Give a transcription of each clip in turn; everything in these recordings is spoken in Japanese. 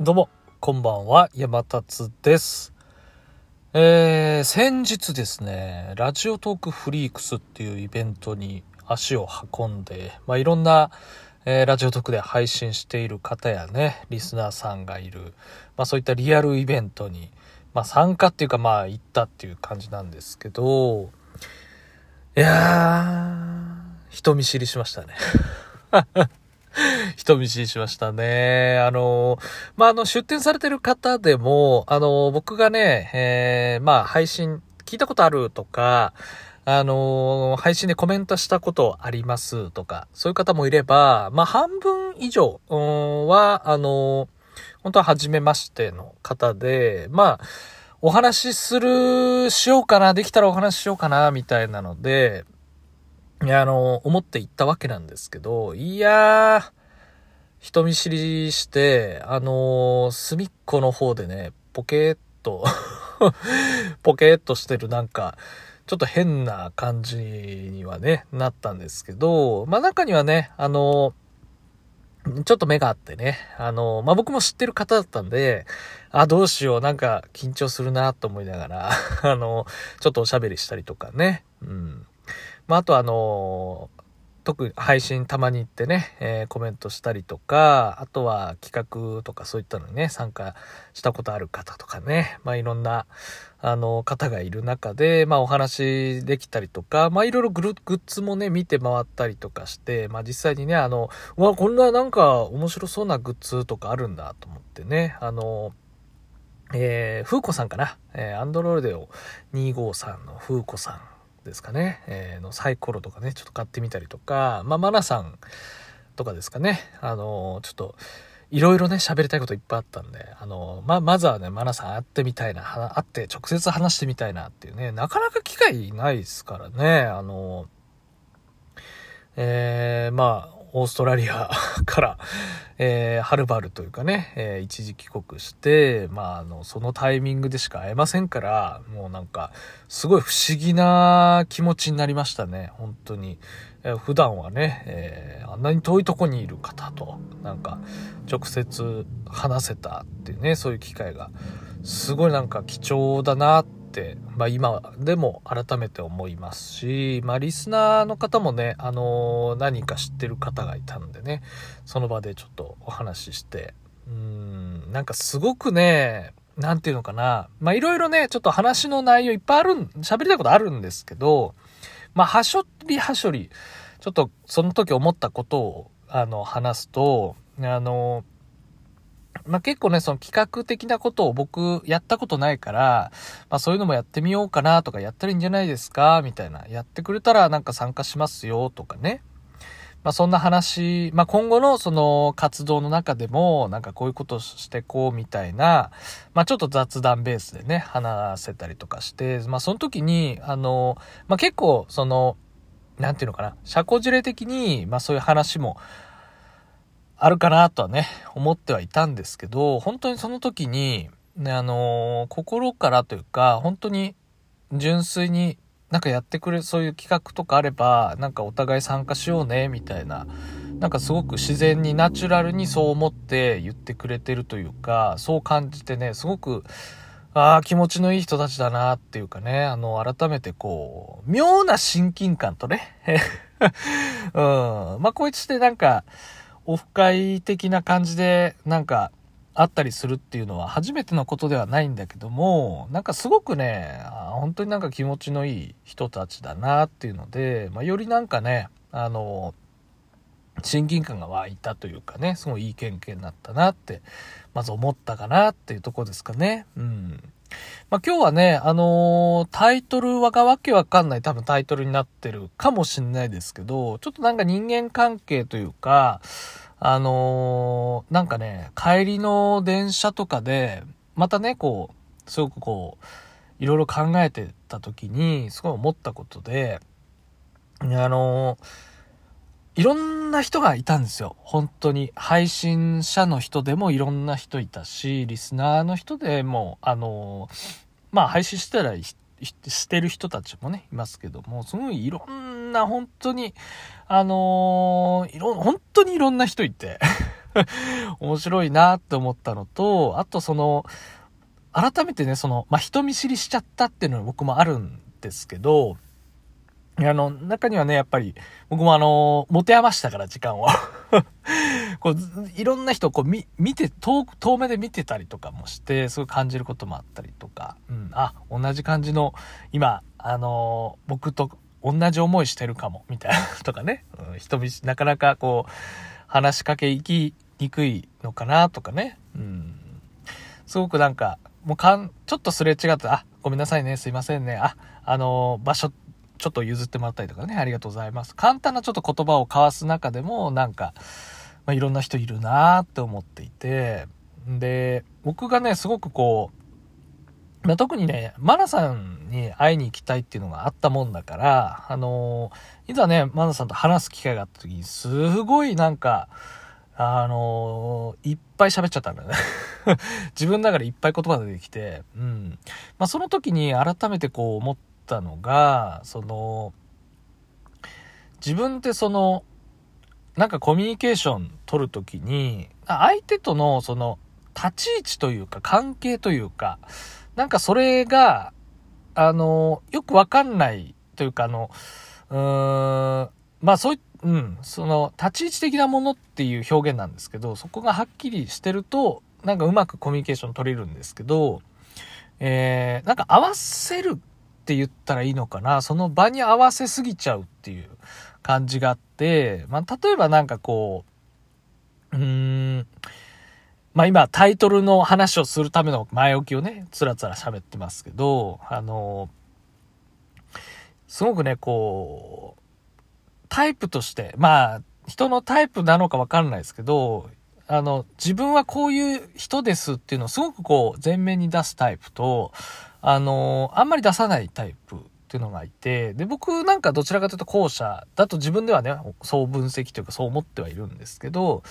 どうも、こんばんは、山達です。えー、先日ですね、ラジオトークフリークスっていうイベントに足を運んで、まあ、いろんな、えーラジオトークで配信している方やね、リスナーさんがいる、まあ、そういったリアルイベントに、まあ、参加っていうか、まあ、行ったっていう感じなんですけど、いやー、人見知りしましたね。人見知りしましたね。あの、まあ、あの、出展されてる方でも、あの、僕がね、えーまあ、配信、聞いたことあるとか、あの、配信でコメントしたことありますとか、そういう方もいれば、まあ、半分以上は、あの、本当は初めましての方で、まあ、お話しする、しようかな、できたらお話ししようかな、みたいなので、いやあの、思って行ったわけなんですけど、いやー、人見知りして、あの隅っこの方でね、ポケーっと、ポケーっとしてるなんか、ちょっと変な感じにはね、なったんですけど、まあ中にはね、あのちょっと目があってね、あのまあ僕も知ってる方だったんで、あ、どうしよう、なんか緊張するなと思いながら、あのちょっとおしゃべりしたりとかね、うん。まああとあの特に配信たまに行ってね、えーコメントしたりとか、あとは企画とかそういったのにね、参加したことある方とかね、まあいろんな、あの、方がいる中で、まあお話できたりとか、まあいろいろグルグッズもね、見て回ったりとかして、まあ実際にね、あの、うわ、こんななんか面白そうなグッズとかあるんだと思ってね、あの、えー、風子さんかな、えー、アンドロイド253の風子さんですかね、えーのサイコロとかね、ちょっと買ってみたりとか、まあ、マナさんとかですかね、あのちょっと、いろいろね、喋りたいこといっぱいあったんで、あのま、まずはね、マナさん会ってみたいな、会って直接話してみたいなっていうね、なかなか機会ないですからね、あのえー、まあ、オーストラリア から、えー、はるばるというかね、えー一時帰国して、まあ、あの、そのタイミングでしか会えませんから、もうなんか、すごい不思議な気持ちになりましたね、本当に。えー普段はね、えーあんなに遠いとこにいる方と、なんか、直接話せたっていうね、そういう機会が、すごいなんか貴重だなっ、まあ今でも改めて思いますし、まあリスナーの方もね、あのー何か知ってる方がいたんでね、その場でちょっとお話しして、うーん、なんかすごくね、なんていうのかな、まあいろいろね、ちょっと話の内容いっぱいあるん、喋りたいことあるんですけど、まあはしょりはしょり、ちょっとその時思ったことを、あの、話すと、あの、まあ、結構ね、その企画的なことを僕やったことないから、まあ、そういうのもやってみようかなとか、やったらいいんじゃないですかみたいな。やってくれたらなんか参加しますよとかね。まあ、そんな話、まあ、今後のその活動の中でも、なんかこういうことしてこうみたいな、まあ、ちょっと雑談ベースでね、話せたりとかして、まあ、その時に、あの、まあ、結構、その、なんていうのかな、社交辞令的に、まあ、そういう話も、あるかなとはね、思ってはいたんですけど、本当にその時に、ね、あのー心からというか、本当に純粋になんかやってくれ、そういう企画とかあれば、なんかお互い参加しようね、みたいな、なんかすごく自然にナチュラルにそう思って言ってくれてるというか、そう感じてね、すごく、ああ、気持ちのいい人たちだなっていうかね、あの、改めてこう、妙な親近感とね、うん、まあ、こいつってなんか、オフ会的な感じで、なんか、あったりするっていうのは初めてのことではないんだけども、なんかすごくね、あ本当になんか気持ちのいい人たちだなっていうので、まあ、よりなんかね、あの、親近感が湧いたというかね、すごいいい経験になったなって、まず思ったかなっていうとこですかね。うん。まあ、今日はね、あのータイトルはがわけわかんない多分タイトルになってるかもしんないですけど、ちょっとなんか人間関係というか、あのーなんかね、帰りの電車とかで、またね、こう、すごくこう、いろいろ考えてた時に、すごい思ったことで、あのーいろんな人がいたんですよ。本当に。配信者の人でもいろんな人いたし、リスナーの人でも、あの、まあ配信してたらしてる人たちもね、いますけども、すごいいろんな、本当に、あのいろ、本当にいろんな人いて、面白いなって思ったのと、あとその、改めてね、その、まあ、人見知りしちゃったっていうのは僕もあるんですけど、あの、中にはね、やっぱり、僕もあの、持て余したから、時間を。こう、いろんな人をこう、見、見て、遠、遠目で見てたりとかもして、すごい感じることもあったりとか、うん、あ、同じ感じの、今、あの、僕と同じ思いしてるかも、みたいなとかね、うん、人見知、なかなかこう、話しかけ行きにくいのかな、とかね、うん。すごくなんか、もうかん、ちょっとすれ違って、あ、ごめんなさいね、すいませんね、あ、あの、場所、ちょっと譲ってもらったりとかね、ありがとうございます。簡単なちょっと言葉を交わす中でも、なんか、まあ、いろんな人いるなーって思っていて、で、僕がね、すごくこう、まあ、特にね、マナさんに会いに行きたいっていうのがあったもんだから、あのー、いざね、マナさんと話す機会があった時に、すごいなんか、あのー、いっぱい喋っちゃったんだよね 自分の中でいっぱい言葉が出てきて、うん。まあ、その時に改めてこう思ったのが、その、自分ってその、なんかコミュニケーション取るときに、相手とのその立ち位置というか関係というか、なんかそれが、あの、よくわかんないというか、あの、うーん、まあそういうん、その立ち位置的なものっていう表現なんですけど、そこがはっきりしてると、なんかうまくコミュニケーション取れるんですけど、えー、なんか合わせるて言ったらいいのかな、その場に合わせすぎちゃうっていう感じがあって、まあ、例えばなんかこう、うーん、まあ今タイトルの話をするための前置きをね、つらつら喋ってますけど、あの、すごくね、こう、タイプとして、まあ、人のタイプなのかわかんないですけど、あの、自分はこういう人ですっていうのをすごくこう、前面に出すタイプと、あの、あんまり出さないタイプっていうのがいて、で、僕なんかどちらかというと後者だと自分ではね、そう分析というかそう思ってはいるんですけど、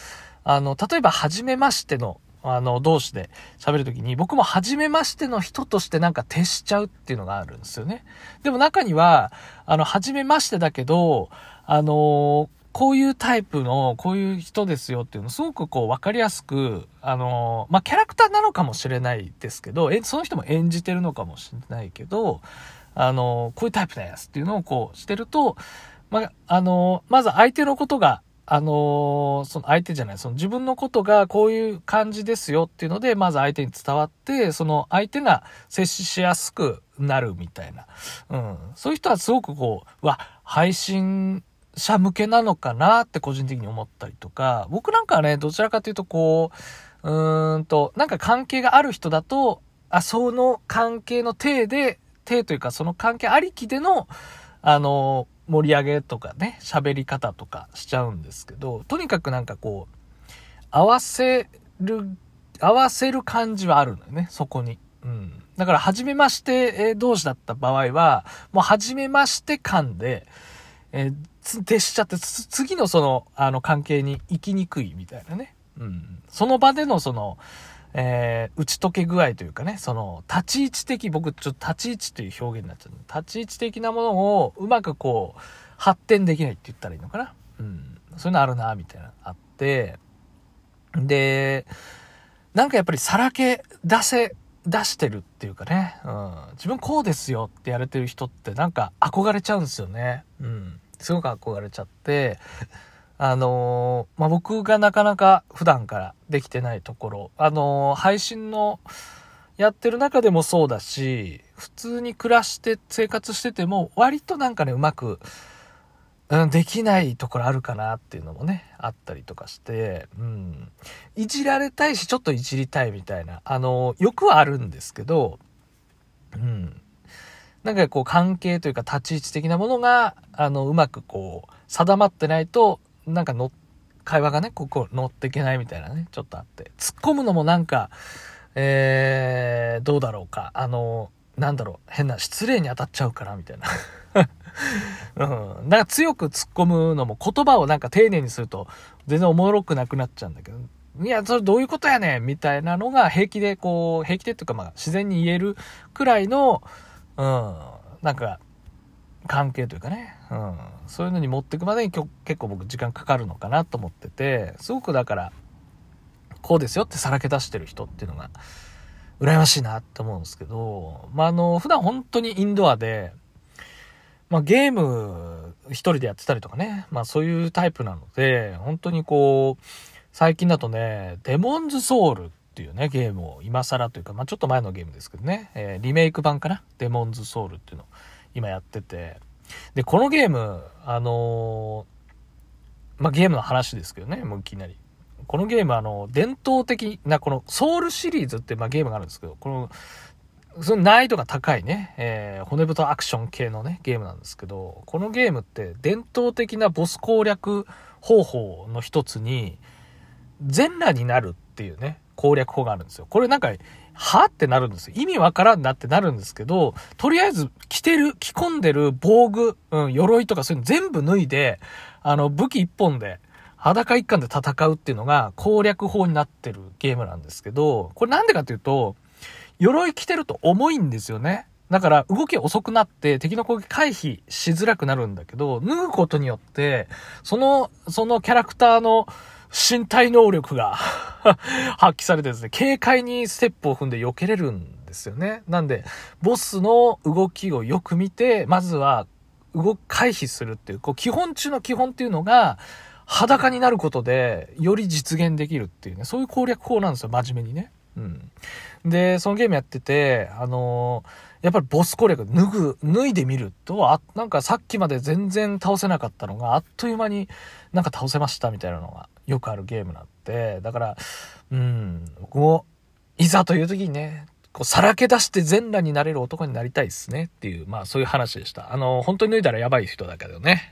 あの、例えば、初めましての、あの、同士で喋るときに、僕も初めましての人としてなんか徹しちゃうっていうのがあるんですよね。でも中には、あの、初めましてだけど、あのこういうタイプの、こういう人ですよっていうのすごくこう分かりやすく、あのまあ、キャラクターなのかもしれないですけど、え、その人も演じてるのかもしれないけど、あのこういうタイプですっていうのをこうしてると、まあ、あのまず相手のことが、あのその相手じゃない、その自分のことがこういう感じですよっていうので、まず相手に伝わって、その相手が接しやすくなるみたいな。うん。そういう人はすごくこう、わ、配信者向けなのかなって個人的に思ったりとか、僕なんかはね、どちらかというとこう、うーんと、なんか関係がある人だと、あ、その関係の体で、体というかその関係ありきでの、あの、盛り上げとかね、喋り方とかしちゃうんですけど、とにかくなんかこう、合わせる、合わせる感じはあるのよね、そこに。うん。だから、初めまして同士だった場合は、もう初めまして感で、えー、徹しちゃって、次のその、あの、関係に行きにくいみたいなね。うん。その場でのその、えー、打ち解け具合というかね、その、立ち位置的、僕、ちょっと立ち位置という表現になっちゃう。立ち位置的なものを、うまくこう、発展できないって言ったらいいのかな。うん。そういうのあるな、みたいな、あって、で、なんかやっぱりさらけ出せ、出してるっていうかね、うん。自分こうですよってやれてる人ってなんか憧れちゃうんですよね。うん。すごく憧れちゃって、あのー、まあ、僕がなかなか普段からできてないところ、あのー、配信のやってる中でもそうだし、普通に暮らして生活してても割となんかね、うまく、うん、できないところあるかなっていうのもね、あったりとかして、うん。いじられたいし、ちょっといじりたいみたいな、あの、欲はあるんですけど、うん。なんかこう関係というか立ち位置的なものが、あの、うまくこう、定まってないと、なんかの、会話がね、ここ乗っていけないみたいなね、ちょっとあって。突っ込むのもなんか、えー、どうだろうか。あの、なんだろう、変な、失礼に当たっちゃうかな、みたいな。うん。なんか強く突っ込むのも言葉をなんか丁寧にすると全然おもろくなくなっちゃうんだけど、いや、それどういうことやねんみたいなのが平気でこう、平気でっていうかまあ自然に言えるくらいの、うん、なんか、関係というかね、うん、そういうのに持っていくまでに結構僕時間かかるのかなと思ってて、すごくだから、こうですよってさらけ出してる人っていうのが、羨ましいなって思うんですけど、まあ、あの、普段本当にインドアで、まあ、ゲーム一人でやってたりとかね、まあそういうタイプなので、本当にこう、最近だとね、デモンズソウルっていうね、ゲームを今更というか、まあちょっと前のゲームですけどね、えー、リメイク版かな？デモンズソウルっていうのを今やってて、で、このゲーム、あのー、まあゲームの話ですけどね、もういきなり。このゲームあの、伝統的な、このソウルシリーズってまあゲームがあるんですけど、このその難易度が高いね、えー、骨太アクション系のね、ゲームなんですけど、このゲームって伝統的なボス攻略方法の一つに、全裸になるっていうね、攻略法があるんですよ。これなんか、はってなるんですよ。意味わからんなってなるんですけど、とりあえず着てる、着込んでる防具、うん、鎧とかそういうの全部脱いで、あの、武器一本で、裸一貫で戦うっていうのが攻略法になってるゲームなんですけど、これなんでかっていうと、鎧着てると重いんですよね。だから動き遅くなって敵の攻撃回避しづらくなるんだけど、脱ぐことによって、その、そのキャラクターの身体能力が 発揮されてですね、軽快にステップを踏んで避けれるんですよね。なんで、ボスの動きをよく見て、まずは動く回避するっていう、こう基本中の基本っていうのが、裸になることで、より実現できるっていうね、そういう攻略法なんですよ、真面目にね。うん。で、そのゲームやってて、あのー、やっぱりボス攻略脱ぐ、脱いでみると、あ、なんかさっきまで全然倒せなかったのが、あっという間になんか倒せましたみたいなのがよくあるゲームなんで、だから、うん、僕も、いざという時にね、こう、さらけ出して全裸になれる男になりたいですねっていう、まあそういう話でした。あの、本当に脱いだらやばい人だけどね。